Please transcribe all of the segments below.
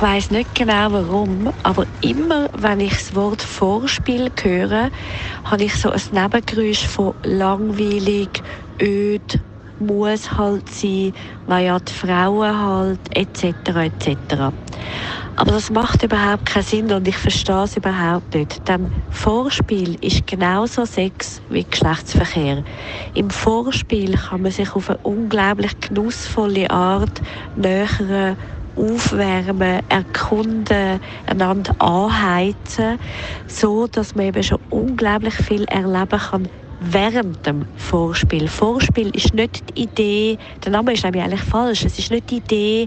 Ich weiß nicht genau warum, aber immer wenn ich das Wort Vorspiel höre, habe ich so ein Nebengeräusch von langweilig, öd, muss halt sein, weil ja die Frauen halt etc. etc. Aber das macht überhaupt keinen Sinn und ich verstehe es überhaupt nicht. Denn Vorspiel ist genauso Sex wie Geschlechtsverkehr. Im Vorspiel kann man sich auf eine unglaublich genussvolle Art nähern aufwärmen, erkunden, einander anheizen, so dass man eben schon unglaublich viel erleben kann während dem Vorspiel. Vorspiel ist nicht die Idee, der Name ist nämlich eigentlich falsch, es ist nicht die Idee,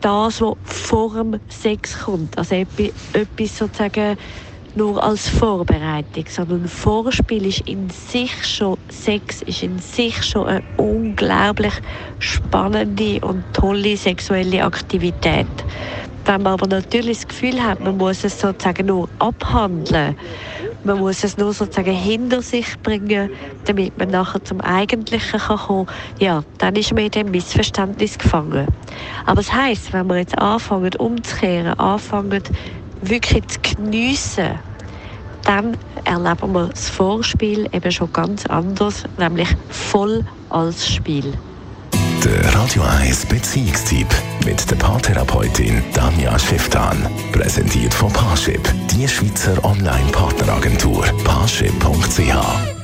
das, was vor dem Sex kommt, also etwas sozusagen nur als Vorbereitung, sondern Vorspiel ist in sich schon, Sex ist in sich schon eine unglaublich spannende und tolle sexuelle Aktivität. Wenn man aber natürlich das Gefühl hat, man muss es sozusagen nur abhandeln, man muss es nur sozusagen hinter sich bringen, damit man nachher zum Eigentlichen kann kommen ja, dann ist man in dem Missverständnis gefangen. Aber es heisst, wenn wir jetzt anfangen umzukehren, anfangen wirklich zu geniessen, dann erleben wir das Vorspiel eben schon ganz anders, nämlich voll als Spiel. Der Radio 1 Beziehungstyp mit der Paartherapeutin Danja Schifftan. Präsentiert von Paarship, die Schweizer Online-Partneragentur. Paarship.ch